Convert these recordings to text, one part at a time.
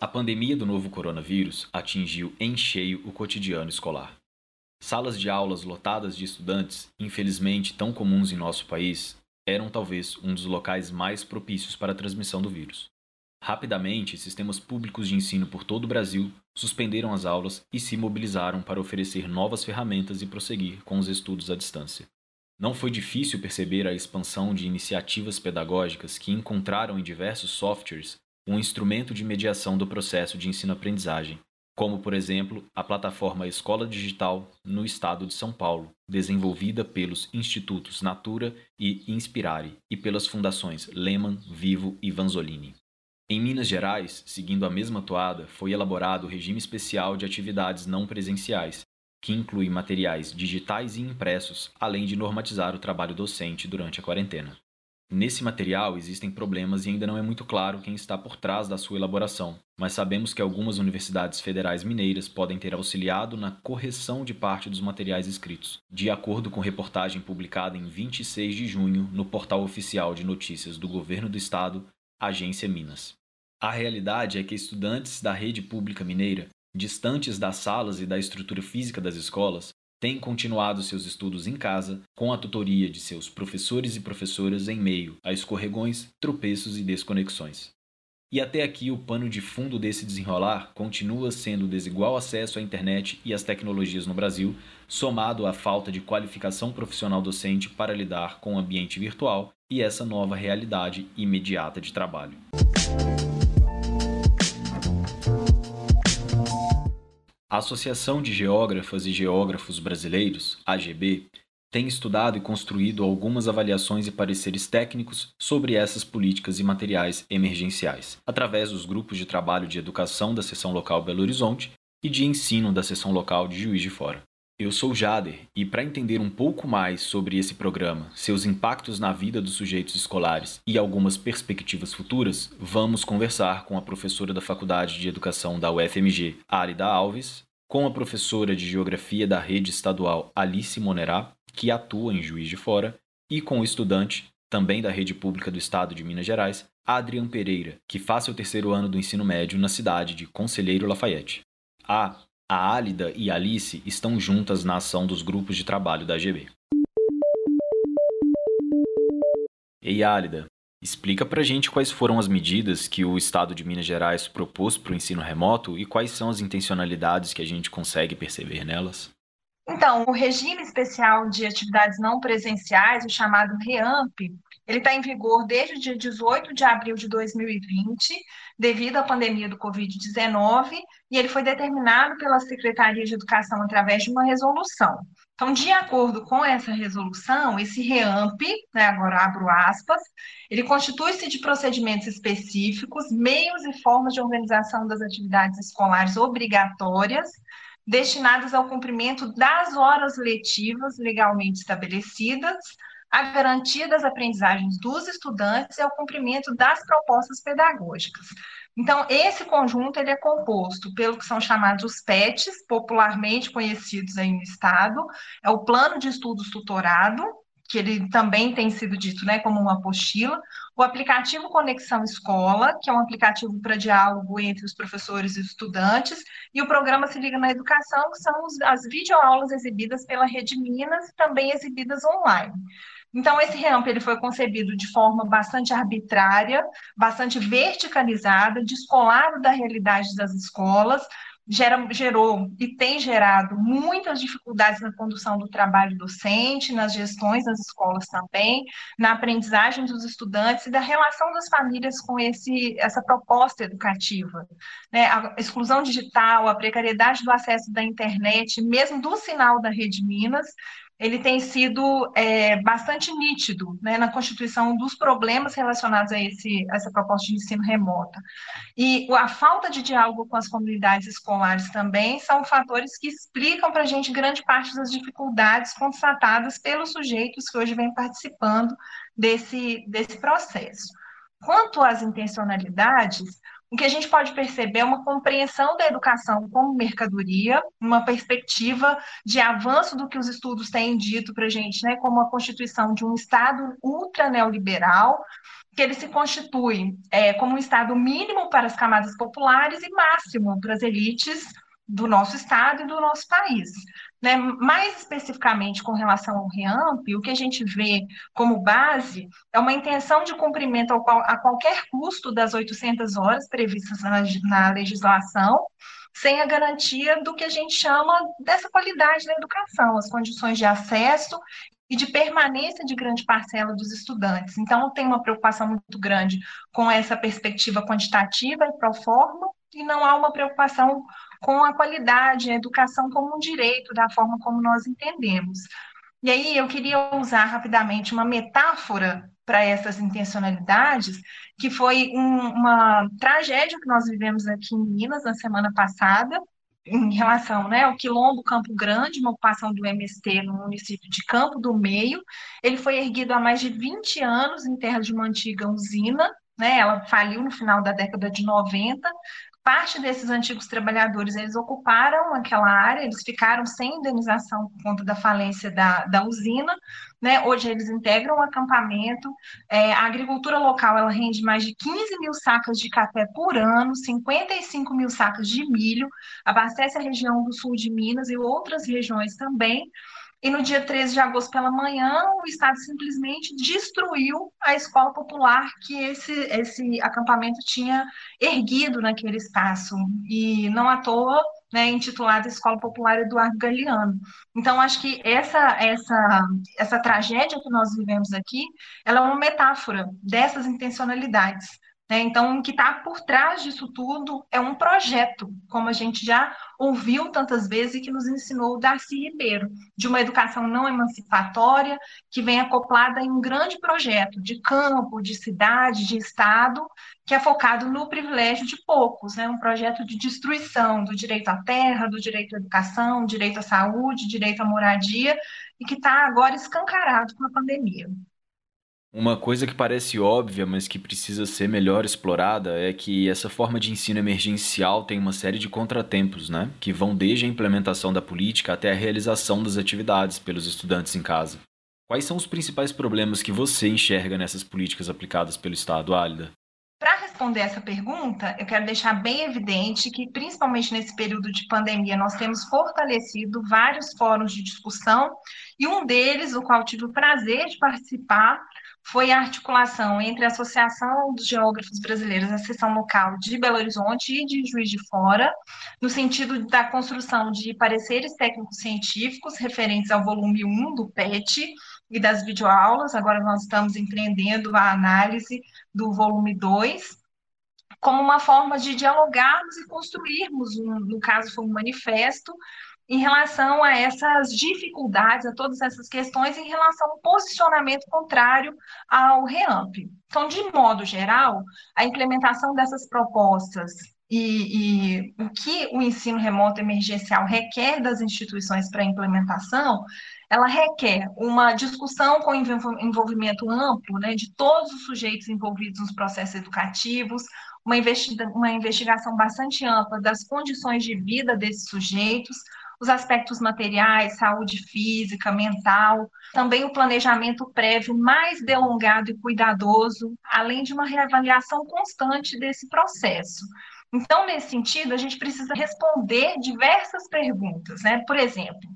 A pandemia do novo coronavírus atingiu em cheio o cotidiano escolar. Salas de aulas lotadas de estudantes, infelizmente tão comuns em nosso país, eram talvez um dos locais mais propícios para a transmissão do vírus. Rapidamente, sistemas públicos de ensino por todo o Brasil suspenderam as aulas e se mobilizaram para oferecer novas ferramentas e prosseguir com os estudos à distância. Não foi difícil perceber a expansão de iniciativas pedagógicas que encontraram em diversos softwares um instrumento de mediação do processo de ensino-aprendizagem, como, por exemplo, a plataforma Escola Digital no estado de São Paulo, desenvolvida pelos institutos Natura e Inspirare e pelas fundações Lehman, Vivo e Vanzolini. Em Minas Gerais, seguindo a mesma toada, foi elaborado o regime especial de atividades não presenciais, que inclui materiais digitais e impressos, além de normatizar o trabalho docente durante a quarentena. Nesse material existem problemas e ainda não é muito claro quem está por trás da sua elaboração, mas sabemos que algumas universidades federais mineiras podem ter auxiliado na correção de parte dos materiais escritos, de acordo com reportagem publicada em 26 de junho no portal oficial de notícias do Governo do Estado, Agência Minas. A realidade é que estudantes da rede pública mineira, distantes das salas e da estrutura física das escolas, têm continuado seus estudos em casa com a tutoria de seus professores e professoras em meio a escorregões, tropeços e desconexões. E até aqui o pano de fundo desse desenrolar continua sendo o desigual acesso à internet e às tecnologias no Brasil, somado à falta de qualificação profissional docente para lidar com o ambiente virtual e essa nova realidade imediata de trabalho. A Associação de Geógrafas e Geógrafos Brasileiros, AGB, tem estudado e construído algumas avaliações e pareceres técnicos sobre essas políticas e materiais emergenciais, através dos grupos de trabalho de educação da seção local Belo Horizonte e de ensino da seção local de Juiz de Fora. Eu sou Jader e, para entender um pouco mais sobre esse programa, seus impactos na vida dos sujeitos escolares e algumas perspectivas futuras, vamos conversar com a professora da Faculdade de Educação da UFMG, Arida Alves, com a professora de Geografia da rede estadual Alice Monerá, que atua em Juiz de Fora, e com o estudante, também da rede pública do estado de Minas Gerais, Adrian Pereira, que faz seu terceiro ano do ensino médio na cidade de Conselheiro Lafayette. A, a Álida e a Alice estão juntas na ação dos grupos de trabalho da AGB. Ei, Álida, Explica para a gente quais foram as medidas que o Estado de Minas Gerais propôs para o ensino remoto e quais são as intencionalidades que a gente consegue perceber nelas. Então, o regime especial de atividades não presenciais, o chamado REAMP, ele está em vigor desde o dia 18 de abril de 2020, devido à pandemia do Covid-19, e ele foi determinado pela Secretaria de Educação através de uma resolução. Então, de acordo com essa resolução, esse REAMP, né, agora abro aspas, ele constitui-se de procedimentos específicos, meios e formas de organização das atividades escolares obrigatórias, destinadas ao cumprimento das horas letivas legalmente estabelecidas, à garantia das aprendizagens dos estudantes e ao cumprimento das propostas pedagógicas. Então, esse conjunto ele é composto pelo que são chamados os PETs, popularmente conhecidos aí no Estado, é o Plano de Estudos Tutorado, que ele também tem sido dito né, como uma apostila, o aplicativo Conexão Escola, que é um aplicativo para diálogo entre os professores e estudantes, e o programa Se Liga na Educação, que são as videoaulas exibidas pela Rede Minas, também exibidas online. Então, esse RAMP ele foi concebido de forma bastante arbitrária, bastante verticalizada, descolado da realidade das escolas, gera, gerou e tem gerado muitas dificuldades na condução do trabalho docente, nas gestões das escolas também, na aprendizagem dos estudantes e da relação das famílias com esse, essa proposta educativa. Né? A exclusão digital, a precariedade do acesso da internet, mesmo do sinal da Rede Minas, ele tem sido é, bastante nítido né, na constituição dos problemas relacionados a, esse, a essa proposta de ensino remota. E a falta de diálogo com as comunidades escolares também são fatores que explicam para a gente grande parte das dificuldades constatadas pelos sujeitos que hoje vêm participando desse, desse processo. Quanto às intencionalidades, o que a gente pode perceber é uma compreensão da educação como mercadoria, uma perspectiva de avanço do que os estudos têm dito para a gente, né, como a constituição de um Estado ultra neoliberal, que ele se constitui é, como um Estado mínimo para as camadas populares e máximo para as elites do nosso Estado e do nosso país. Né? Mais especificamente com relação ao REAMP, o que a gente vê como base é uma intenção de cumprimento qual, a qualquer custo das 800 horas previstas na, na legislação, sem a garantia do que a gente chama dessa qualidade da educação, as condições de acesso e de permanência de grande parcela dos estudantes. Então, tem uma preocupação muito grande com essa perspectiva quantitativa e pro forma, e não há uma preocupação com a qualidade, a educação como um direito, da forma como nós entendemos. E aí eu queria usar rapidamente uma metáfora para essas intencionalidades, que foi um, uma tragédia que nós vivemos aqui em Minas na semana passada, em relação né, ao Quilombo Campo Grande, uma ocupação do MST no município de Campo do Meio. Ele foi erguido há mais de 20 anos em terra de uma antiga usina, né, ela faliu no final da década de 90, parte desses antigos trabalhadores, eles ocuparam aquela área, eles ficaram sem indenização por conta da falência da, da usina, né? Hoje eles integram o acampamento, é, a agricultura local, ela rende mais de 15 mil sacas de café por ano, 55 mil sacas de milho, abastece a região do sul de Minas e outras regiões também, e no dia 13 de agosto pela manhã, o Estado simplesmente destruiu a escola popular que esse, esse acampamento tinha erguido naquele espaço. E não à toa, né, intitulada Escola Popular Eduardo Galeano. Então, acho que essa, essa, essa tragédia que nós vivemos aqui, ela é uma metáfora dessas intencionalidades. Né? Então, o que está por trás disso tudo é um projeto, como a gente já ouviu tantas vezes e que nos ensinou o Darcy Ribeiro, de uma educação não emancipatória, que vem acoplada em um grande projeto de campo, de cidade, de Estado, que é focado no privilégio de poucos, né? um projeto de destruição do direito à terra, do direito à educação, direito à saúde, direito à moradia, e que está agora escancarado com a pandemia. Uma coisa que parece óbvia, mas que precisa ser melhor explorada, é que essa forma de ensino emergencial tem uma série de contratempos, né? Que vão desde a implementação da política até a realização das atividades pelos estudantes em casa. Quais são os principais problemas que você enxerga nessas políticas aplicadas pelo Estado, Álida? Para responder essa pergunta, eu quero deixar bem evidente que, principalmente nesse período de pandemia, nós temos fortalecido vários fóruns de discussão, e um deles, o qual tive o prazer de participar, foi a articulação entre a Associação dos Geógrafos Brasileiros, a seção local de Belo Horizonte e de Juiz de Fora, no sentido da construção de pareceres técnicos científicos referentes ao volume 1 do PET e das videoaulas. Agora nós estamos empreendendo a análise do volume 2, como uma forma de dialogarmos e construirmos, um, no caso foi um manifesto, em relação a essas dificuldades, a todas essas questões, em relação ao posicionamento contrário ao REAMP. Então, de modo geral, a implementação dessas propostas e, e, o que o ensino remoto emergencial requer das instituições para implementação, ela requer uma discussão com envolvimento amplo né, de todos os sujeitos envolvidos nos processos educativos, uma, investiga uma investigação bastante ampla das condições de vida desses sujeitos, os aspectos materiais, saúde física, mental, também o planejamento prévio mais delongado e cuidadoso, além de uma reavaliação constante desse processo. Então, nesse sentido, a gente precisa responder diversas perguntas, né? Por exemplo,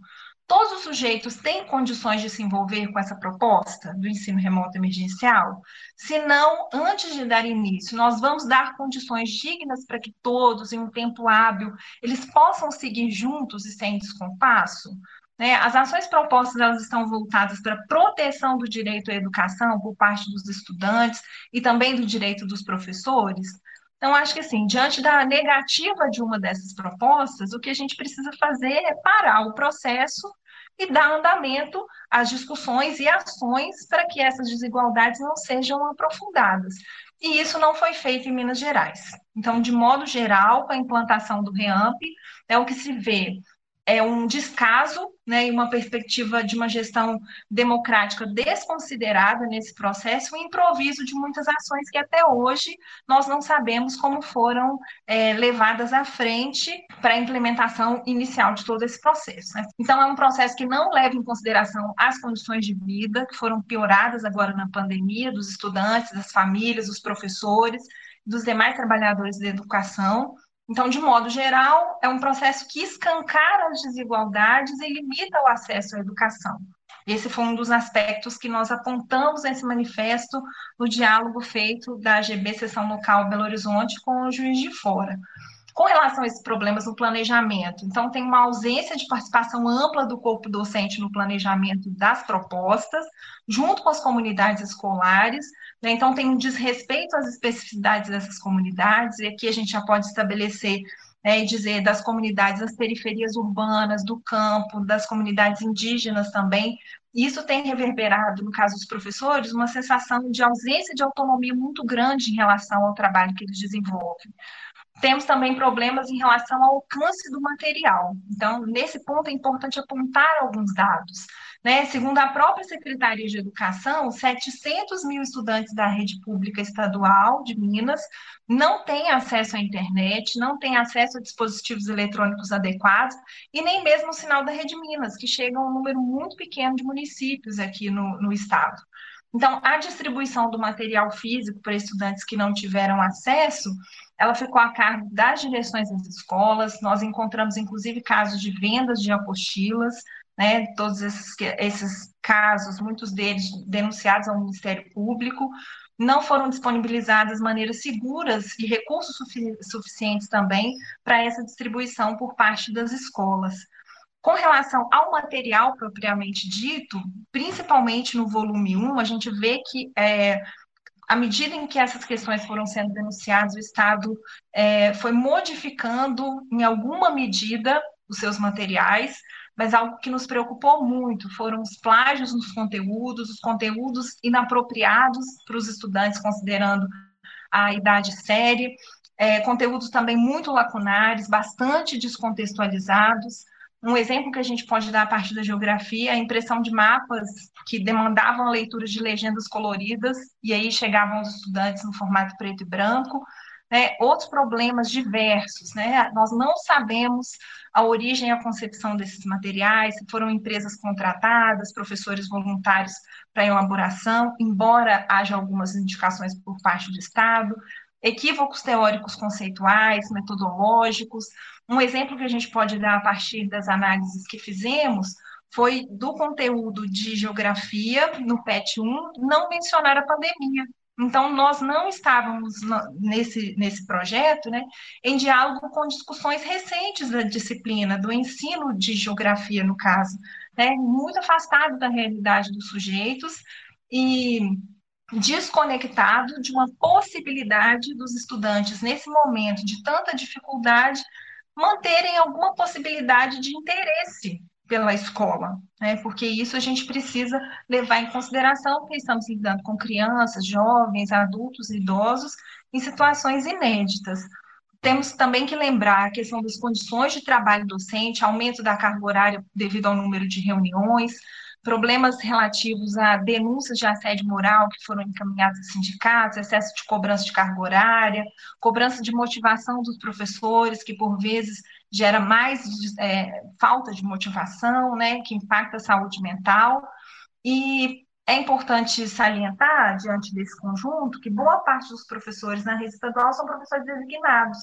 todos os sujeitos têm condições de se envolver com essa proposta do ensino remoto emergencial? Se não, antes de dar início, nós vamos dar condições dignas para que todos, em um tempo hábil, eles possam seguir juntos e sem descompasso? Né? As ações propostas elas estão voltadas para a proteção do direito à educação por parte dos estudantes e também do direito dos professores. Então, acho que assim, diante da negativa de uma dessas propostas, o que a gente precisa fazer é parar o processo e dar andamento às discussões e ações para que essas desigualdades não sejam aprofundadas. E isso não foi feito em Minas Gerais. Então, de modo geral, com a implantação do REAMP, é o que se vê é um descaso né, e uma perspectiva de uma gestão democrática desconsiderada nesse processo, um improviso de muitas ações que até hoje nós não sabemos como foram é, levadas à frente para a implementação inicial de todo esse processo. Né? Então, é um processo que não leva em consideração as condições de vida, que foram pioradas agora na pandemia, dos estudantes, das famílias, dos professores, dos demais trabalhadores da educação, então, de modo geral, é um processo que escancara as desigualdades e limita o acesso à educação. Esse foi um dos aspectos que nós apontamos nesse manifesto no diálogo feito da AGB Seção Local Belo Horizonte com o Juiz de Fora. Com relação a esses problemas no planejamento, então, tem uma ausência de participação ampla do corpo docente no planejamento das propostas, junto com as comunidades escolares? Então, tem um desrespeito às especificidades dessas comunidades, e aqui a gente já pode estabelecer né, e dizer das comunidades das periferias urbanas, do campo, das comunidades indígenas também. Isso tem reverberado, no caso dos professores, uma sensação de ausência de autonomia muito grande em relação ao trabalho que eles desenvolvem. Temos também problemas em relação ao alcance do material. Então, nesse ponto, é importante apontar alguns dados. Né? Segundo a própria Secretaria de Educação, 700 mil estudantes da rede pública estadual de Minas não têm acesso à internet, não têm acesso a dispositivos eletrônicos adequados e nem mesmo o sinal da Rede Minas, que chega a um número muito pequeno de municípios aqui no, no estado. Então, a distribuição do material físico para estudantes que não tiveram acesso ela ficou a cargo das direções das escolas, nós encontramos, inclusive, casos de vendas de apostilas, né, todos esses, esses casos, muitos deles denunciados ao Ministério Público, não foram disponibilizadas maneiras seguras e recursos sufici suficientes também para essa distribuição por parte das escolas. Com relação ao material propriamente dito, principalmente no volume 1, a gente vê que é, à medida em que essas questões foram sendo denunciadas, o Estado é, foi modificando, em alguma medida, os seus materiais, mas algo que nos preocupou muito foram os plágios nos conteúdos, os conteúdos inapropriados para os estudantes, considerando a idade séria, é, conteúdos também muito lacunares, bastante descontextualizados, um exemplo que a gente pode dar a partir da geografia é a impressão de mapas que demandavam a leitura de legendas coloridas, e aí chegavam os estudantes no formato preto e branco. Né? Outros problemas diversos, né? nós não sabemos a origem e a concepção desses materiais, se foram empresas contratadas, professores voluntários para elaboração, embora haja algumas indicações por parte do Estado, equívocos teóricos conceituais, metodológicos. Um exemplo que a gente pode dar a partir das análises que fizemos foi do conteúdo de geografia no PET 1 não mencionar a pandemia. Então, nós não estávamos nesse, nesse projeto né, em diálogo com discussões recentes da disciplina, do ensino de geografia, no caso, né, muito afastado da realidade dos sujeitos e desconectado de uma possibilidade dos estudantes, nesse momento de tanta dificuldade, manterem alguma possibilidade de interesse pela escola, né? porque isso a gente precisa levar em consideração, porque estamos lidando com crianças, jovens, adultos, idosos, em situações inéditas. Temos também que lembrar a questão das condições de trabalho docente, aumento da carga horária devido ao número de reuniões, problemas relativos a denúncias de assédio moral que foram encaminhadas a sindicatos, excesso de cobrança de carga horária, cobrança de motivação dos professores, que por vezes gera mais é, falta de motivação, né, que impacta a saúde mental. E é importante salientar, diante desse conjunto, que boa parte dos professores na rede estadual são professores designados.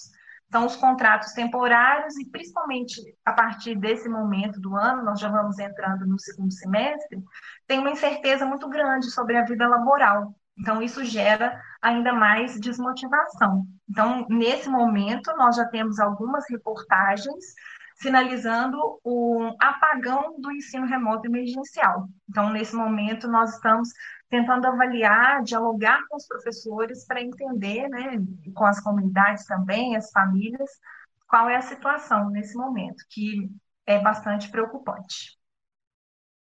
Então, os contratos temporários, e principalmente a partir desse momento do ano, nós já vamos entrando no segundo semestre, tem uma incerteza muito grande sobre a vida laboral. Então, isso gera ainda mais desmotivação. Então, nesse momento, nós já temos algumas reportagens sinalizando o apagão do ensino remoto emergencial. Então, nesse momento, nós estamos tentando avaliar, dialogar com os professores para entender, né, com as comunidades também, as famílias, qual é a situação nesse momento, que é bastante preocupante.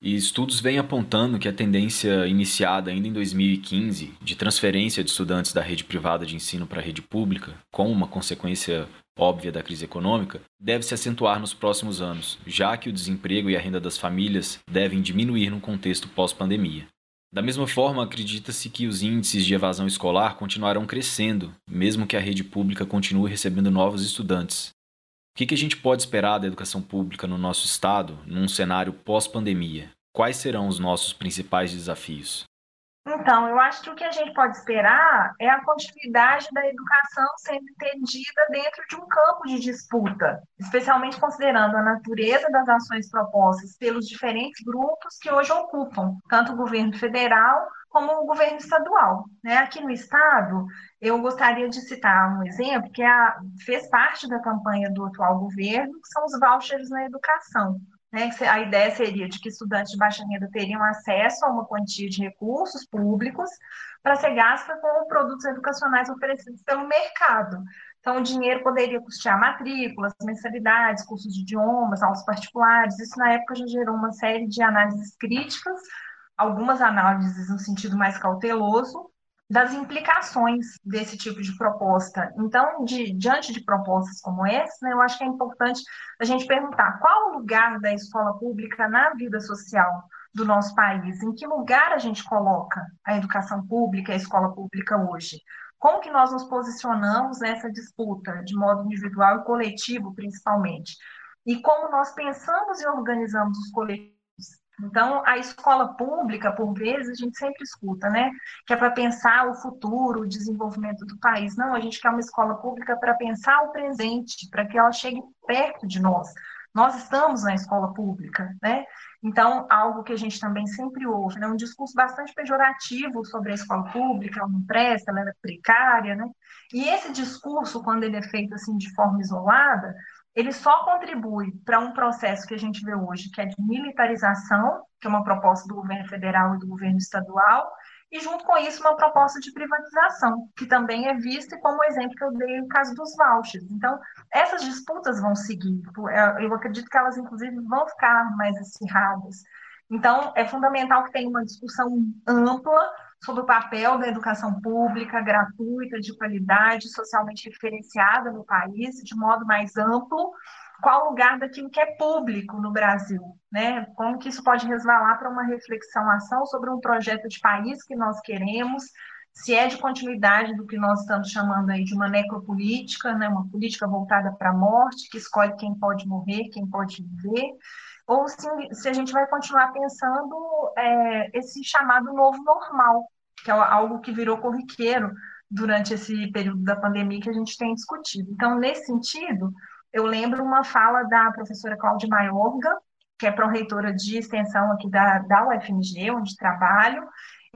E estudos vêm apontando que a tendência iniciada ainda em 2015 de transferência de estudantes da rede privada de ensino para a rede pública, com uma consequência óbvia da crise econômica, deve se acentuar nos próximos anos, já que o desemprego e a renda das famílias devem diminuir no contexto pós-pandemia. Da mesma forma, acredita-se que os índices de evasão escolar continuarão crescendo, mesmo que a rede pública continue recebendo novos estudantes. O que, a gente pode esperar da educação pública no nosso estado num cenário pós-pandemia? Quais serão os nossos principais desafios? Então, eu acho que o que a gente pode esperar é a continuidade da educação sendo entendida dentro de um campo de disputa, especialmente considerando a natureza das ações propostas pelos diferentes grupos que hoje ocupam tanto o governo federal como o governo estadual. Né? Aqui no estado, eu gostaria de citar um exemplo que é a, fez parte da campanha do atual governo, que são os vouchers na educação. Né? A ideia seria de que estudantes de baixa renda teriam acesso a uma quantia de recursos públicos para ser gasta com produtos educacionais oferecidos pelo mercado. Então, o dinheiro poderia custear matrículas, mensalidades, cursos de idiomas, aulas particulares. Isso, na época, já gerou uma série de análises críticas, algumas análises no sentido mais cauteloso, das implicações desse tipo de proposta. Então, de, diante de propostas como essa, né, eu acho que é importante a gente perguntar qual o lugar da escola pública na vida social do nosso país, em que lugar a gente coloca a educação pública, a escola pública hoje. Como que nós nos posicionamos nessa disputa, de modo individual e coletivo, principalmente? E como nós pensamos e organizamos os coletivos então, a escola pública, por vezes, a gente sempre escuta, né? Que é para pensar o futuro, o desenvolvimento do país. Não, a gente quer uma escola pública para pensar o presente, para que ela chegue perto de nós. Nós estamos na escola pública, né? Então, algo que a gente também sempre ouve, né? um discurso bastante pejorativo sobre a escola pública, ela não presta, ela é precária, né? E esse discurso, quando ele é feito assim de forma isolada, ele só contribui para um processo que a gente vê hoje, que é de militarização, que é uma proposta do governo federal e do governo estadual, e junto com isso uma proposta de privatização, que também é vista como exemplo que eu dei no caso dos vouchers. Então, essas disputas vão seguir, eu acredito que elas, inclusive, vão ficar mais acirradas. Então, é fundamental que tenha uma discussão ampla sobre o papel da educação pública gratuita, de qualidade, socialmente referenciada no país, de modo mais amplo, qual o lugar daquilo que é público no Brasil, né? Como que isso pode resvalar para uma reflexão, ação sobre um projeto de país que nós queremos, se é de continuidade do que nós estamos chamando aí de uma necropolítica, né? Uma política voltada para a morte, que escolhe quem pode morrer, quem pode viver, ou se, se a gente vai continuar pensando é, esse chamado novo normal, que é algo que virou corriqueiro durante esse período da pandemia que a gente tem discutido. Então, nesse sentido, eu lembro uma fala da professora Cláudia Maiorga, que é pró-reitora de extensão aqui da, da UFMG, onde trabalho,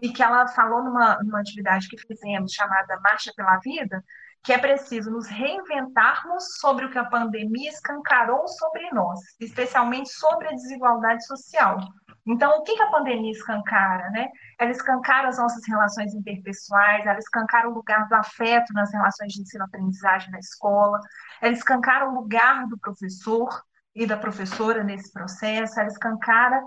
e que ela falou numa, numa atividade que fizemos chamada Marcha pela Vida, que é preciso nos reinventarmos sobre o que a pandemia escancarou sobre nós, especialmente sobre a desigualdade social. Então, o que a pandemia escancara? Né? Ela escancara as nossas relações interpessoais, ela escancara o lugar do afeto nas relações de ensino-aprendizagem na escola, ela escancara o lugar do professor e da professora nesse processo, ela escancara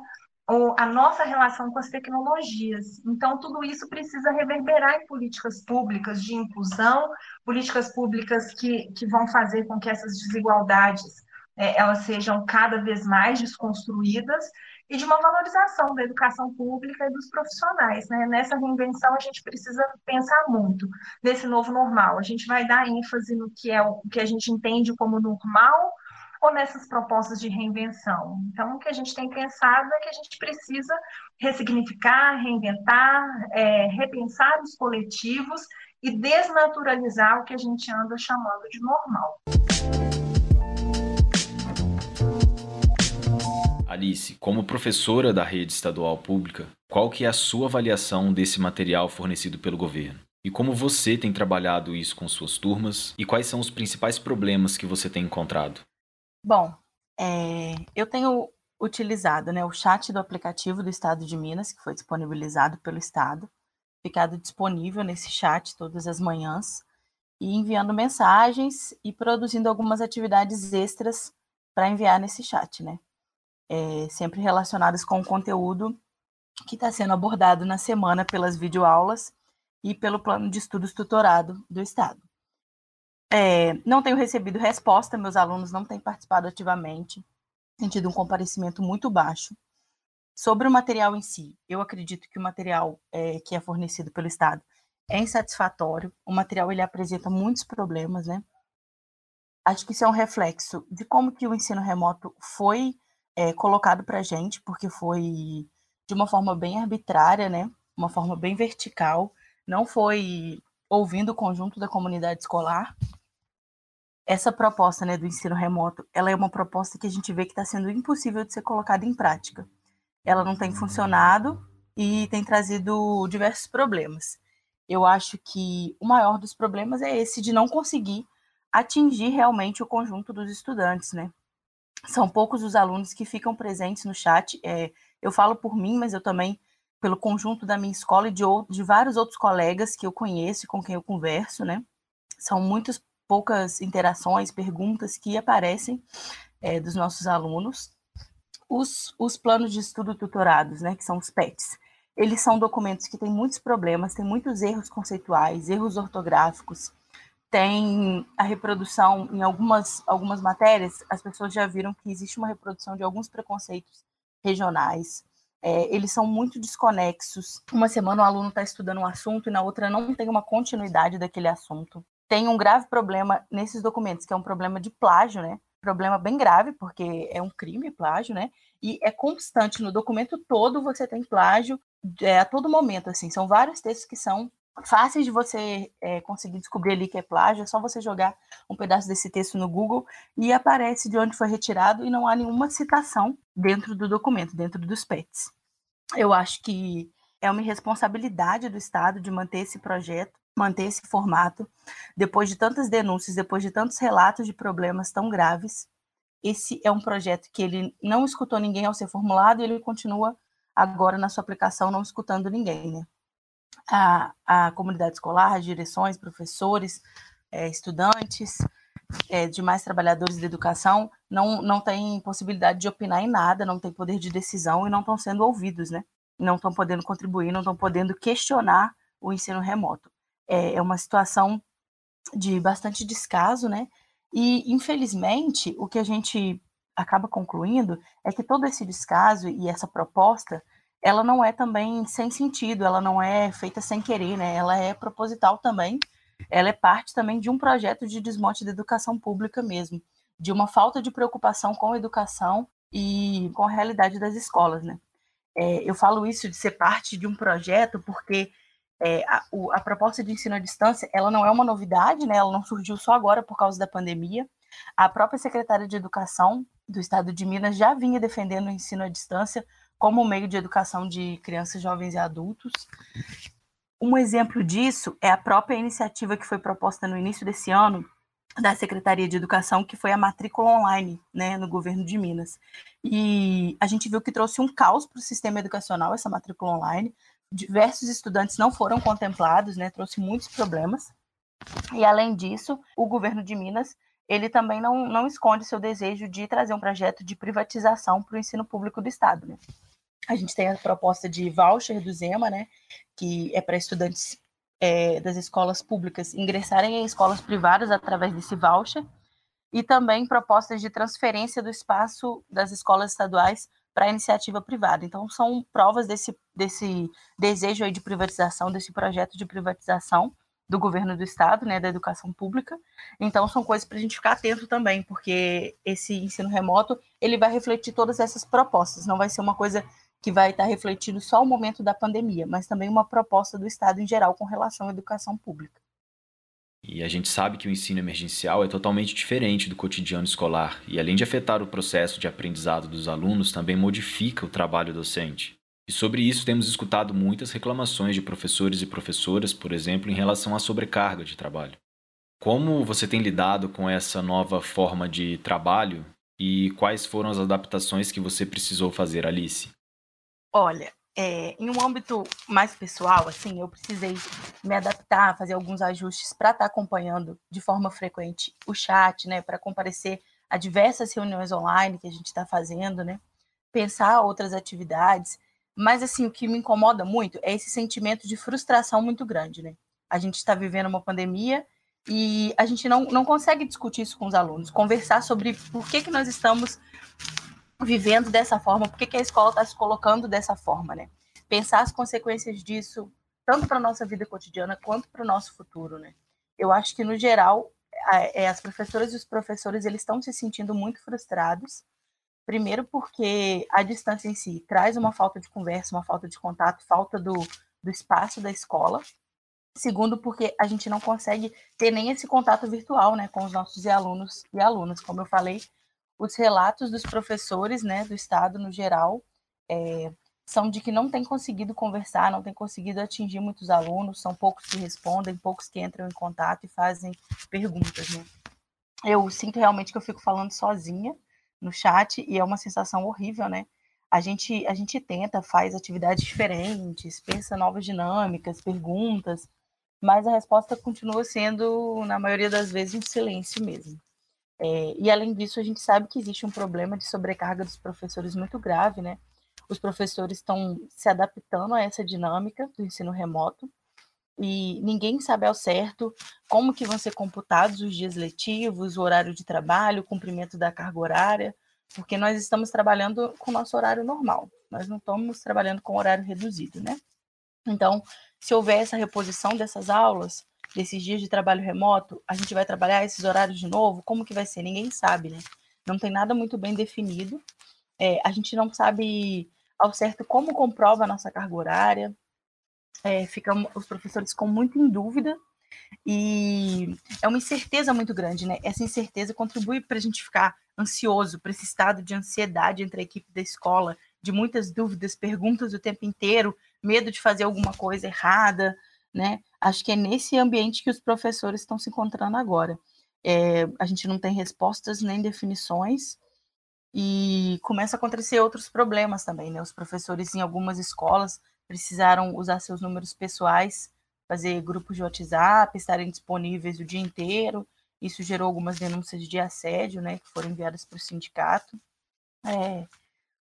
a nossa relação com as tecnologias. Então, tudo isso precisa reverberar em políticas públicas de inclusão, políticas públicas que, que vão fazer com que essas desigualdades é, elas sejam cada vez mais desconstruídas e de uma valorização da educação pública e dos profissionais. Né? Nessa reinvenção, a gente precisa pensar muito nesse novo normal. A gente vai dar ênfase no que é o que a gente entende como normal ou nessas propostas de reinvenção. Então, o que a gente tem pensado é que a gente precisa ressignificar, reinventar, é, repensar os coletivos e desnaturalizar o que a gente anda chamando de normal. Alice, como professora da rede estadual pública, qual que é a sua avaliação desse material fornecido pelo governo? E como você tem trabalhado isso com suas turmas e quais são os principais problemas que você tem encontrado? Bom, é, eu tenho utilizado né, o chat do aplicativo do Estado de Minas, que foi disponibilizado pelo Estado, ficado disponível nesse chat todas as manhãs, e enviando mensagens e produzindo algumas atividades extras para enviar nesse chat, né? É, sempre relacionadas com o conteúdo que está sendo abordado na semana pelas videoaulas e pelo plano de estudos tutorado do Estado. É, não tenho recebido resposta, meus alunos não têm participado ativamente, têm tido um comparecimento muito baixo. Sobre o material em si, eu acredito que o material é, que é fornecido pelo Estado é insatisfatório. O material ele apresenta muitos problemas, né? Acho que isso é um reflexo de como que o ensino remoto foi é, colocado para gente, porque foi de uma forma bem arbitrária, né? Uma forma bem vertical. Não foi ouvindo o conjunto da comunidade escolar. Essa proposta né, do ensino remoto, ela é uma proposta que a gente vê que está sendo impossível de ser colocada em prática. Ela não tem funcionado e tem trazido diversos problemas. Eu acho que o maior dos problemas é esse de não conseguir atingir realmente o conjunto dos estudantes, né? São poucos os alunos que ficam presentes no chat. É, eu falo por mim, mas eu também pelo conjunto da minha escola e de, de vários outros colegas que eu conheço e com quem eu converso, né? São muitas poucas interações, perguntas que aparecem é, dos nossos alunos. Os, os planos de estudo tutorados, né, que são os PETs, eles são documentos que têm muitos problemas, têm muitos erros conceituais, erros ortográficos, tem a reprodução em algumas, algumas matérias, as pessoas já viram que existe uma reprodução de alguns preconceitos regionais. É, eles são muito desconexos. Uma semana o aluno está estudando um assunto e na outra não tem uma continuidade daquele assunto. Tem um grave problema nesses documentos, que é um problema de plágio, né? Problema bem grave, porque é um crime plágio, né? E é constante no documento todo você tem plágio é, a todo momento, assim. São vários textos que são fáceis de você é, conseguir descobrir ali que é plágio, é só você jogar um pedaço desse texto no Google e aparece de onde foi retirado e não há nenhuma citação dentro do documento, dentro dos PETs. Eu acho que é uma irresponsabilidade do Estado de manter esse projeto, manter esse formato, depois de tantas denúncias, depois de tantos relatos de problemas tão graves. Esse é um projeto que ele não escutou ninguém ao ser formulado e ele continua agora na sua aplicação não escutando ninguém, né? A, a comunidade escolar, as direções, professores, é, estudantes, é, demais trabalhadores da educação não, não têm possibilidade de opinar em nada, não têm poder de decisão e não estão sendo ouvidos, né? Não estão podendo contribuir, não estão podendo questionar o ensino remoto. É, é uma situação de bastante descaso, né? E, infelizmente, o que a gente acaba concluindo é que todo esse descaso e essa proposta ela não é também sem sentido, ela não é feita sem querer, né? Ela é proposital também. Ela é parte também de um projeto de desmonte da educação pública mesmo, de uma falta de preocupação com a educação e com a realidade das escolas, né? É, eu falo isso de ser parte de um projeto porque é, a, o, a, proposta de ensino à distância, ela não é uma novidade, né? Ela não surgiu só agora por causa da pandemia. A própria secretária de Educação do Estado de Minas já vinha defendendo o ensino à distância como meio de educação de crianças, jovens e adultos. Um exemplo disso é a própria iniciativa que foi proposta no início desse ano da Secretaria de Educação, que foi a matrícula online, né, no governo de Minas. E a gente viu que trouxe um caos para o sistema educacional essa matrícula online. Diversos estudantes não foram contemplados, né, trouxe muitos problemas. E além disso, o governo de Minas ele também não, não esconde seu desejo de trazer um projeto de privatização para o ensino público do Estado. Né? A gente tem a proposta de voucher do Zema, né, que é para estudantes é, das escolas públicas ingressarem em escolas privadas através desse voucher, e também propostas de transferência do espaço das escolas estaduais para a iniciativa privada. Então, são provas desse, desse desejo aí de privatização, desse projeto de privatização do governo do estado, né, da educação pública. Então, são coisas para a gente ficar atento também, porque esse ensino remoto ele vai refletir todas essas propostas. Não vai ser uma coisa que vai estar refletindo só o momento da pandemia, mas também uma proposta do Estado em geral com relação à educação pública. E a gente sabe que o ensino emergencial é totalmente diferente do cotidiano escolar e, além de afetar o processo de aprendizado dos alunos, também modifica o trabalho docente. E sobre isso temos escutado muitas reclamações de professores e professoras, por exemplo, em relação à sobrecarga de trabalho. Como você tem lidado com essa nova forma de trabalho e quais foram as adaptações que você precisou fazer, Alice? Olha, é, em um âmbito mais pessoal, assim, eu precisei me adaptar, fazer alguns ajustes para estar tá acompanhando de forma frequente o chat, né, para comparecer a diversas reuniões online que a gente está fazendo, né. pensar outras atividades, mas assim, o que me incomoda muito é esse sentimento de frustração muito grande, né? A gente está vivendo uma pandemia e a gente não, não consegue discutir isso com os alunos, conversar sobre por que, que nós estamos vivendo dessa forma, por que, a escola está se colocando dessa forma, né? Pensar as consequências disso, tanto para a nossa vida cotidiana quanto para o nosso futuro, né? Eu acho que, no geral, é, as professoras e os professores eles estão se sentindo muito frustrados. Primeiro, porque a distância em si traz uma falta de conversa, uma falta de contato, falta do, do espaço da escola. Segundo, porque a gente não consegue ter nem esse contato virtual né, com os nossos alunos e alunas. Como eu falei, os relatos dos professores né, do Estado, no geral, é, são de que não tem conseguido conversar, não tem conseguido atingir muitos alunos, são poucos que respondem, poucos que entram em contato e fazem perguntas. Né? Eu sinto realmente que eu fico falando sozinha no chat e é uma sensação horrível, né? A gente, a gente tenta, faz atividades diferentes, pensa novas dinâmicas, perguntas, mas a resposta continua sendo, na maioria das vezes, um silêncio mesmo. É, e além disso, a gente sabe que existe um problema de sobrecarga dos professores muito grave, né? Os professores estão se adaptando a essa dinâmica do ensino remoto e ninguém sabe ao certo como que vão ser computados os dias letivos, o horário de trabalho, o cumprimento da carga horária, porque nós estamos trabalhando com o nosso horário normal, nós não estamos trabalhando com horário reduzido, né? Então, se houver essa reposição dessas aulas, desses dias de trabalho remoto, a gente vai trabalhar esses horários de novo? Como que vai ser? Ninguém sabe, né? Não tem nada muito bem definido. É, a gente não sabe ao certo como comprova a nossa carga horária. É, ficam, os professores ficam muito em dúvida e é uma incerteza muito grande, né? Essa incerteza contribui para a gente ficar ansioso, para esse estado de ansiedade entre a equipe da escola, de muitas dúvidas, perguntas o tempo inteiro, medo de fazer alguma coisa errada, né? Acho que é nesse ambiente que os professores estão se encontrando agora. É, a gente não tem respostas nem definições e começa a acontecer outros problemas também, né? Os professores em algumas escolas precisaram usar seus números pessoais, fazer grupos de WhatsApp, estarem disponíveis o dia inteiro. Isso gerou algumas denúncias de assédio, né, que foram enviadas para o sindicato. É,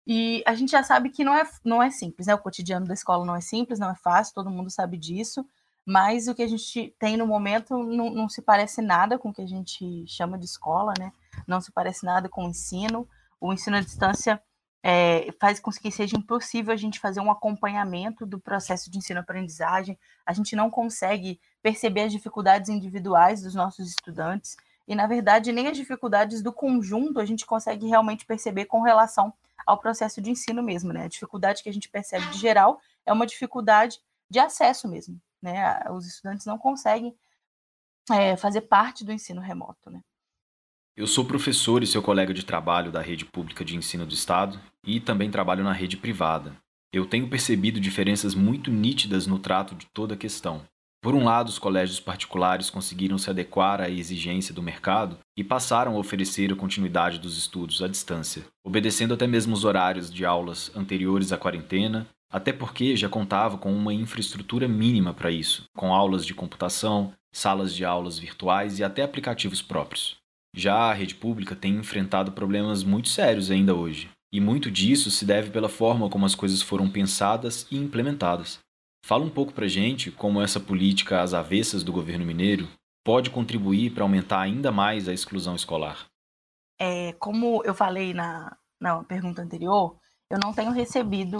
e a gente já sabe que não é, não é simples, né? O cotidiano da escola não é simples, não é fácil, todo mundo sabe disso, mas o que a gente tem no momento não, não se parece nada com o que a gente chama de escola, né? Não se parece nada com o ensino. O ensino à distância é, faz com que seja impossível a gente fazer um acompanhamento do processo de ensino-aprendizagem. A gente não consegue perceber as dificuldades individuais dos nossos estudantes e, na verdade, nem as dificuldades do conjunto a gente consegue realmente perceber com relação ao processo de ensino mesmo, né? A dificuldade que a gente percebe de geral é uma dificuldade de acesso mesmo, né? Os estudantes não conseguem é, fazer parte do ensino remoto, né? Eu sou professor e seu colega de trabalho da rede pública de ensino do Estado e também trabalho na rede privada. Eu tenho percebido diferenças muito nítidas no trato de toda a questão. Por um lado, os colégios particulares conseguiram se adequar à exigência do mercado e passaram a oferecer a continuidade dos estudos à distância, obedecendo até mesmo os horários de aulas anteriores à quarentena, até porque já contava com uma infraestrutura mínima para isso, com aulas de computação, salas de aulas virtuais e até aplicativos próprios. Já a rede pública tem enfrentado problemas muito sérios ainda hoje, e muito disso se deve pela forma como as coisas foram pensadas e implementadas. Fala um pouco para gente como essa política às avessas do governo mineiro pode contribuir para aumentar ainda mais a exclusão escolar. É, como eu falei na, na pergunta anterior, eu não tenho recebido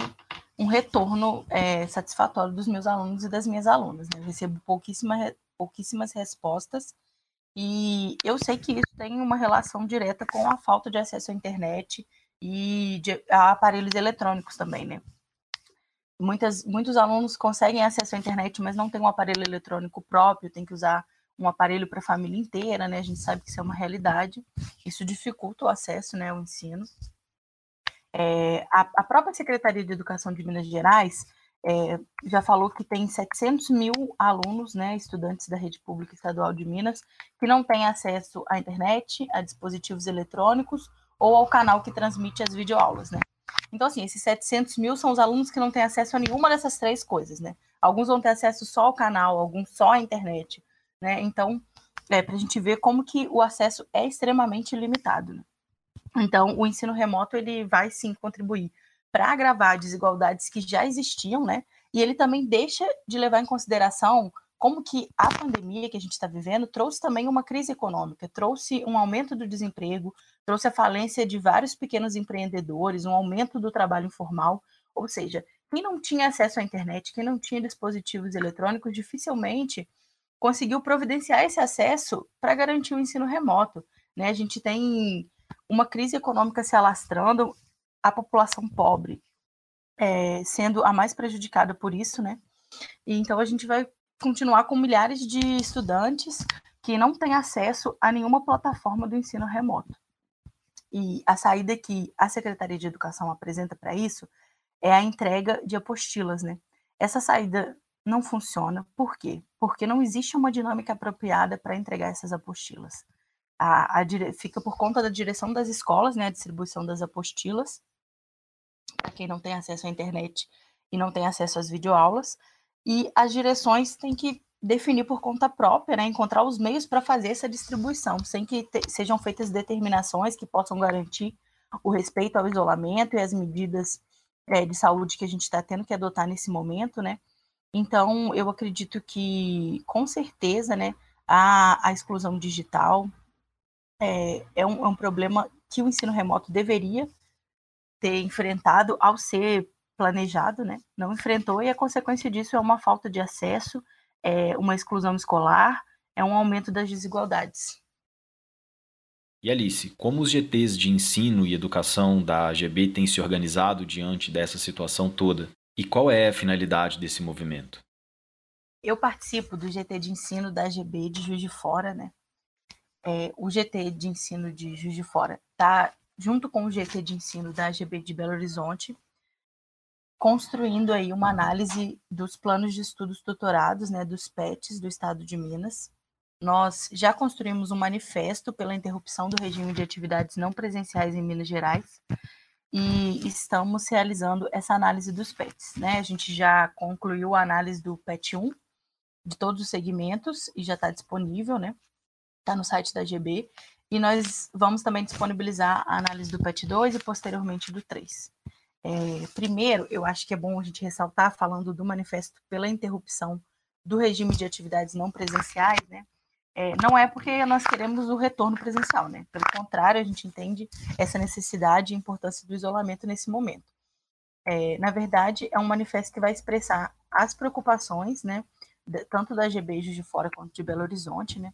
um retorno é, satisfatório dos meus alunos e das minhas alunas. Né? Eu recebo pouquíssima, pouquíssimas respostas e eu sei que isso tem uma relação direta com a falta de acesso à internet e de, a aparelhos eletrônicos também, né? Muitas, muitos alunos conseguem acesso à internet, mas não tem um aparelho eletrônico próprio, tem que usar um aparelho para a família inteira, né? A gente sabe que isso é uma realidade. Isso dificulta o acesso, né, ao ensino. É, a, a, própria Secretaria de Educação de Minas Gerais é, já falou que tem 700 mil alunos, né, estudantes da rede pública estadual de Minas, que não têm acesso à internet, a dispositivos eletrônicos ou ao canal que transmite as videoaulas, né? Então, assim, esses 700 mil são os alunos que não têm acesso a nenhuma dessas três coisas, né? Alguns vão ter acesso só ao canal, alguns só à internet, né? Então, é para a gente ver como que o acesso é extremamente limitado. Né? Então, o ensino remoto ele vai sim contribuir para agravar desigualdades que já existiam, né? E ele também deixa de levar em consideração como que a pandemia que a gente está vivendo trouxe também uma crise econômica, trouxe um aumento do desemprego, trouxe a falência de vários pequenos empreendedores, um aumento do trabalho informal, ou seja, quem não tinha acesso à internet, quem não tinha dispositivos eletrônicos, dificilmente conseguiu providenciar esse acesso para garantir o ensino remoto. Né? A gente tem uma crise econômica se alastrando, a população pobre é, sendo a mais prejudicada por isso, né? E então a gente vai continuar com milhares de estudantes que não têm acesso a nenhuma plataforma do ensino remoto. E a saída que a Secretaria de Educação apresenta para isso é a entrega de apostilas, né? Essa saída não funciona. Por quê? Porque não existe uma dinâmica apropriada para entregar essas apostilas. A, a dire... Fica por conta da direção das escolas, né, a distribuição das apostilas, para quem não tem acesso à internet e não tem acesso às videoaulas, e as direções têm que definir por conta própria, né, encontrar os meios para fazer essa distribuição, sem que te... sejam feitas determinações que possam garantir o respeito ao isolamento e as medidas é, de saúde que a gente está tendo que adotar nesse momento, né? Então, eu acredito que, com certeza, né, a, a exclusão digital é, é, um, é um problema que o ensino remoto deveria ter enfrentado ao ser planejado, né? Não enfrentou e a consequência disso é uma falta de acesso, é uma exclusão escolar, é um aumento das desigualdades. E Alice, como os GTs de ensino e educação da AGB têm se organizado diante dessa situação toda? E qual é a finalidade desse movimento? Eu participo do GT de ensino da AGB de Juiz de Fora, né? É, o GT de ensino de Juiz de Fora está junto com o GT de ensino da AGB de Belo Horizonte, construindo aí uma análise dos planos de estudos tutorados, né, dos PETs do Estado de Minas, nós já construímos um manifesto pela interrupção do regime de atividades não presenciais em Minas Gerais e estamos realizando essa análise dos PETs. Né? A gente já concluiu a análise do PET 1 de todos os segmentos e já está disponível, né? Está no site da GB. E nós vamos também disponibilizar a análise do PET 2 e posteriormente do 3. É, primeiro, eu acho que é bom a gente ressaltar, falando do manifesto pela interrupção do regime de atividades não presenciais, né? É, não é porque nós queremos o retorno presencial, né? Pelo contrário, a gente entende essa necessidade e importância do isolamento nesse momento. É, na verdade, é um manifesto que vai expressar as preocupações, né, tanto da GB de Fora quanto de Belo Horizonte, né,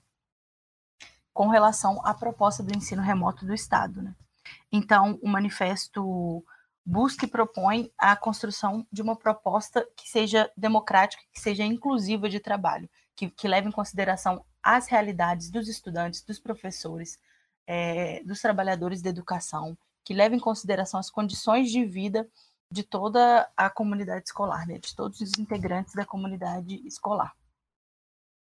com relação à proposta do ensino remoto do Estado, né. Então, o manifesto busca e propõe a construção de uma proposta que seja democrática, que seja inclusiva de trabalho, que, que leve em consideração as realidades dos estudantes, dos professores, é, dos trabalhadores da educação, que leve em consideração as condições de vida de toda a comunidade escolar, né, de todos os integrantes da comunidade escolar.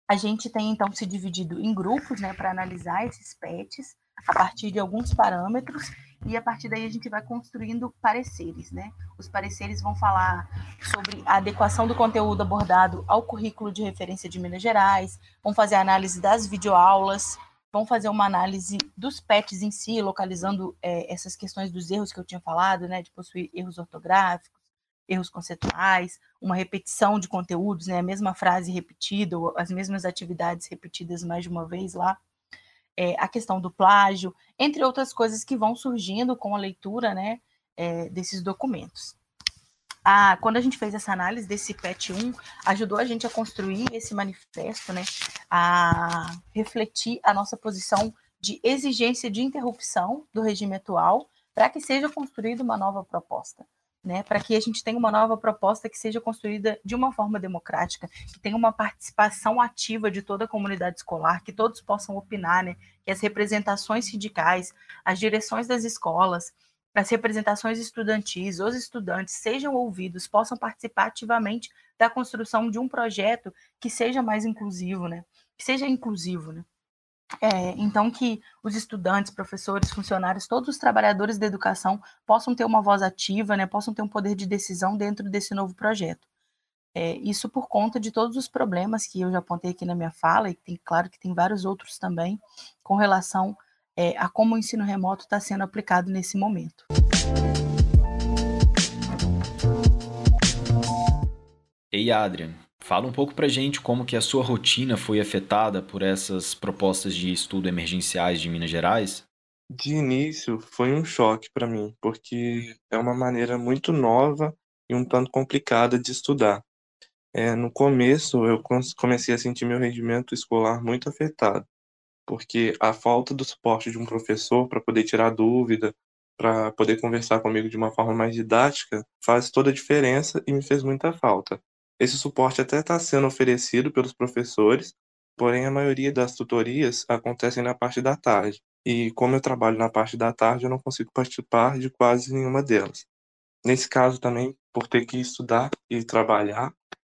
A gente tem então se dividido em grupos, né, para analisar esses PETs a partir de alguns parâmetros e a partir daí a gente vai construindo pareceres, né? Os pareceres vão falar sobre a adequação do conteúdo abordado ao currículo de referência de Minas Gerais, vão fazer análise das videoaulas, vão fazer uma análise dos PETs em si, localizando é, essas questões dos erros que eu tinha falado, né? De possuir erros ortográficos, erros conceituais, uma repetição de conteúdos, né? A mesma frase repetida, ou as mesmas atividades repetidas mais de uma vez lá é, a questão do plágio, entre outras coisas que vão surgindo com a leitura né, é, desses documentos. Ah, quando a gente fez essa análise desse PET 1, ajudou a gente a construir esse manifesto, né, a refletir a nossa posição de exigência de interrupção do regime atual para que seja construída uma nova proposta né, para que a gente tenha uma nova proposta que seja construída de uma forma democrática, que tenha uma participação ativa de toda a comunidade escolar, que todos possam opinar, né, que as representações sindicais, as direções das escolas, as representações estudantis, os estudantes sejam ouvidos, possam participar ativamente da construção de um projeto que seja mais inclusivo, né, que seja inclusivo, né. É, então, que os estudantes, professores, funcionários, todos os trabalhadores da educação possam ter uma voz ativa, né, possam ter um poder de decisão dentro desse novo projeto. É, isso por conta de todos os problemas que eu já apontei aqui na minha fala, e tem, claro que tem vários outros também, com relação é, a como o ensino remoto está sendo aplicado nesse momento. Ei, Adrian, fala um pouco pra gente como que a sua rotina foi afetada por essas propostas de estudo emergenciais de Minas Gerais. De início, foi um choque para mim, porque é uma maneira muito nova e um tanto complicada de estudar. É, no começo, eu comecei a sentir meu rendimento escolar muito afetado, porque a falta do suporte de um professor para poder tirar dúvida, para poder conversar comigo de uma forma mais didática, faz toda a diferença e me fez muita falta. Esse suporte até está sendo oferecido pelos professores, porém a maioria das tutorias acontecem na parte da tarde. E como eu trabalho na parte da tarde, eu não consigo participar de quase nenhuma delas. Nesse caso também, por ter que estudar e trabalhar,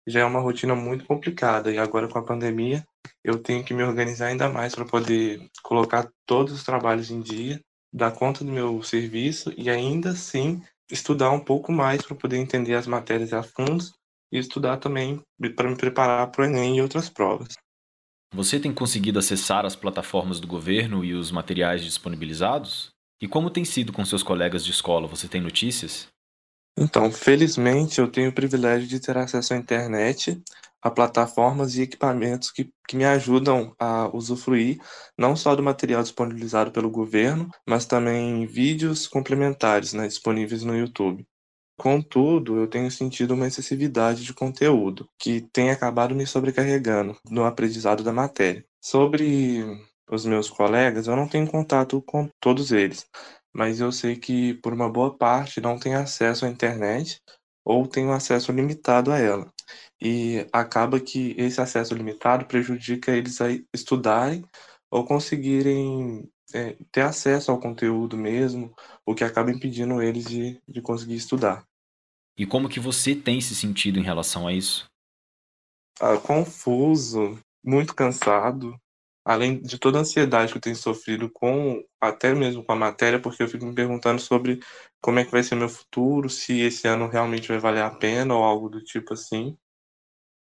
já é uma rotina muito complicada. E agora com a pandemia, eu tenho que me organizar ainda mais para poder colocar todos os trabalhos em dia, dar conta do meu serviço e ainda assim estudar um pouco mais para poder entender as matérias a fundo e estudar também para me preparar para o Enem e outras provas. Você tem conseguido acessar as plataformas do governo e os materiais disponibilizados? E como tem sido com seus colegas de escola? Você tem notícias? Então, felizmente, eu tenho o privilégio de ter acesso à internet, a plataformas e equipamentos que, que me ajudam a usufruir não só do material disponibilizado pelo governo, mas também vídeos complementares né, disponíveis no YouTube. Contudo, eu tenho sentido uma excessividade de conteúdo, que tem acabado me sobrecarregando no aprendizado da matéria. Sobre os meus colegas, eu não tenho contato com todos eles, mas eu sei que por uma boa parte não tem acesso à internet ou tem um acesso limitado a ela. E acaba que esse acesso limitado prejudica eles a estudarem ou conseguirem é, ter acesso ao conteúdo mesmo, o que acaba impedindo eles de, de conseguir estudar. E como que você tem se sentido em relação a isso? Ah, confuso, muito cansado, além de toda a ansiedade que eu tenho sofrido com até mesmo com a matéria, porque eu fico me perguntando sobre como é que vai ser meu futuro, se esse ano realmente vai valer a pena ou algo do tipo assim.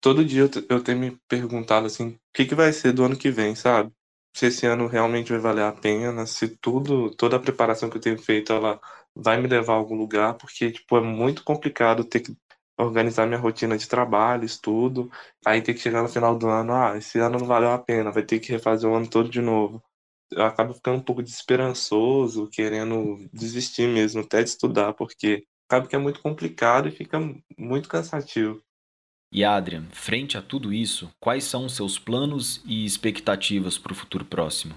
Todo dia eu, eu tenho me perguntado assim, o que, que vai ser do ano que vem, sabe? Se esse ano realmente vai valer a pena, se tudo, toda a preparação que eu tenho feito, ela vai me levar a algum lugar, porque, tipo, é muito complicado ter que organizar minha rotina de trabalho, estudo, aí ter que chegar no final do ano, ah, esse ano não valeu a pena, vai ter que refazer o ano todo de novo. Eu acabo ficando um pouco desesperançoso, querendo desistir mesmo, até de estudar, porque acaba que é muito complicado e fica muito cansativo. E Adrian, frente a tudo isso, quais são os seus planos e expectativas para o futuro próximo?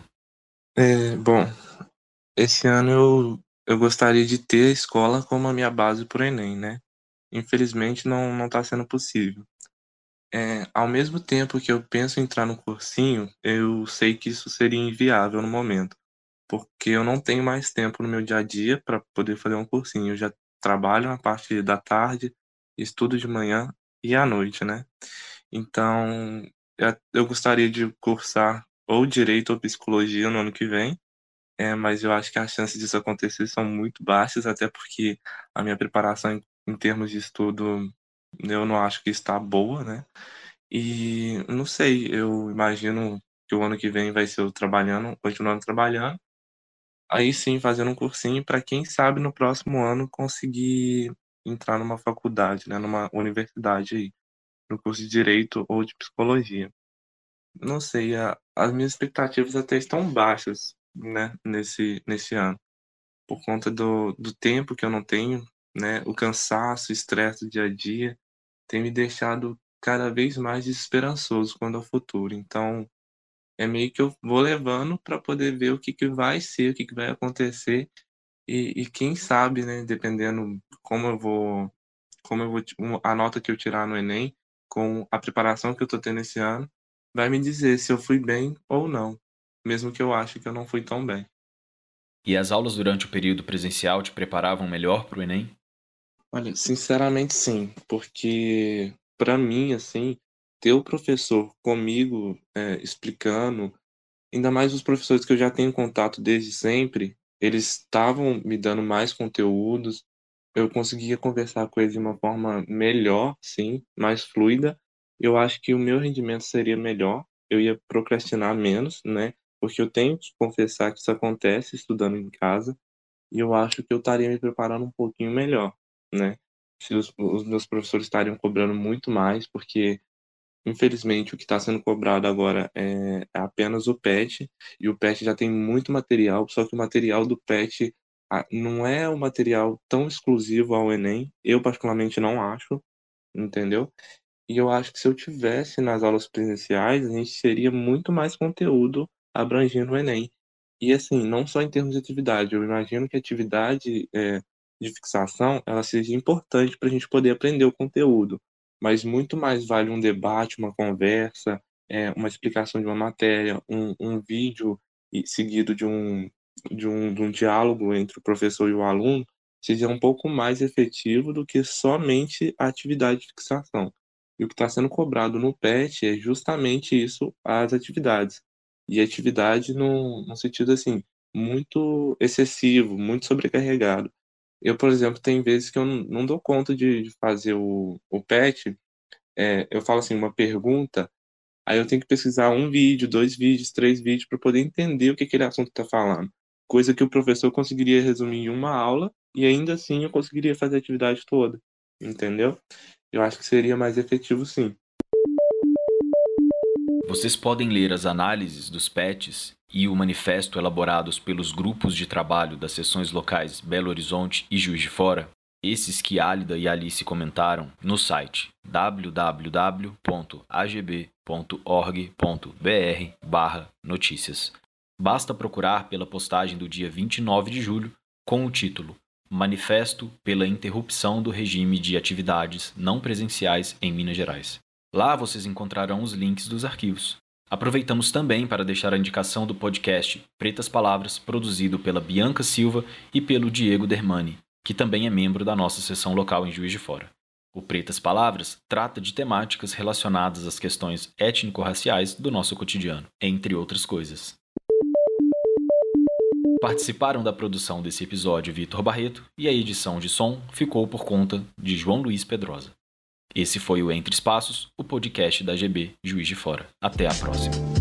É, bom, esse ano eu eu gostaria de ter a escola como a minha base para o Enem, né? Infelizmente não está sendo possível. É, ao mesmo tempo que eu penso em entrar no cursinho, eu sei que isso seria inviável no momento, porque eu não tenho mais tempo no meu dia a dia para poder fazer um cursinho. Eu já trabalho na parte da tarde, estudo de manhã e à noite, né? Então, eu gostaria de cursar ou direito ou psicologia no ano que vem, é, mas eu acho que as chances disso acontecer são muito baixas, até porque a minha preparação em, em termos de estudo eu não acho que está boa, né? E não sei, eu imagino que o ano que vem vai ser eu trabalhando, continuando trabalhando, aí sim fazendo um cursinho para quem sabe no próximo ano conseguir entrar numa faculdade, né, numa universidade aí, no curso de direito ou de psicologia. Não sei, a, as minhas expectativas até estão baixas, né, nesse, nesse ano. Por conta do, do tempo que eu não tenho, né, o cansaço, o estresse do dia a dia, tem me deixado cada vez mais desesperançoso quanto ao futuro. Então, é meio que eu vou levando para poder ver o que, que vai ser, o que, que vai acontecer e, e quem sabe, né, dependendo como eu vou, como eu vou, a nota que eu tirar no Enem, com a preparação que eu estou tendo esse ano, vai me dizer se eu fui bem ou não mesmo que eu ache que eu não fui tão bem. E as aulas durante o período presencial te preparavam melhor para o Enem? Olha, sinceramente sim, porque para mim, assim, ter o professor comigo é, explicando, ainda mais os professores que eu já tenho contato desde sempre, eles estavam me dando mais conteúdos, eu conseguia conversar com eles de uma forma melhor, sim, mais fluida. Eu acho que o meu rendimento seria melhor, eu ia procrastinar menos, né? porque eu tenho que confessar que isso acontece estudando em casa, e eu acho que eu estaria me preparando um pouquinho melhor, né? Se os, os meus professores estariam cobrando muito mais, porque infelizmente o que está sendo cobrado agora é, é apenas o PET, e o PET já tem muito material, só que o material do PET não é um material tão exclusivo ao Enem, eu particularmente não acho, entendeu? E eu acho que se eu tivesse nas aulas presenciais, a gente teria muito mais conteúdo abrangendo o Enem. E assim, não só em termos de atividade, eu imagino que a atividade é, de fixação ela seja importante para a gente poder aprender o conteúdo, mas muito mais vale um debate, uma conversa, é, uma explicação de uma matéria, um, um vídeo seguido de um, de um, de um diálogo entre o professor e o aluno, seja um pouco mais efetivo do que somente a atividade de fixação. E o que está sendo cobrado no PET é justamente isso, as atividades. E atividade no, no sentido assim, muito excessivo, muito sobrecarregado. Eu, por exemplo, tem vezes que eu não, dou conta de, de, fazer o, o PET. É, eu falo assim, uma pergunta, aí eu tenho que pesquisar um vídeo, dois vídeos, três vídeos para poder entender o que aquele assunto está falando. Coisa que o professor conseguiria resumir em uma aula e ainda assim eu conseguiria fazer a atividade toda. Entendeu? Eu acho que seria mais efetivo sim. Vocês podem ler as análises dos PETs e o manifesto elaborados pelos grupos de trabalho das seções locais Belo Horizonte e Juiz de Fora, esses que Álida e Alice comentaram, no site www.agb.org.br/notícias. Basta procurar pela postagem do dia 29 de julho com o título Manifesto pela Interrupção do Regime de Atividades Não Presenciais em Minas Gerais. Lá vocês encontrarão os links dos arquivos. Aproveitamos também para deixar a indicação do podcast Pretas Palavras, produzido pela Bianca Silva e pelo Diego Dermani, que também é membro da nossa seção local em Juiz de Fora. O Pretas Palavras trata de temáticas relacionadas às questões étnico-raciais do nosso cotidiano, entre outras coisas. Participaram da produção desse episódio Vitor Barreto e a edição de som ficou por conta de João Luiz Pedrosa. Esse foi o Entre Espaços, o podcast da GB Juiz de Fora. Até a próxima.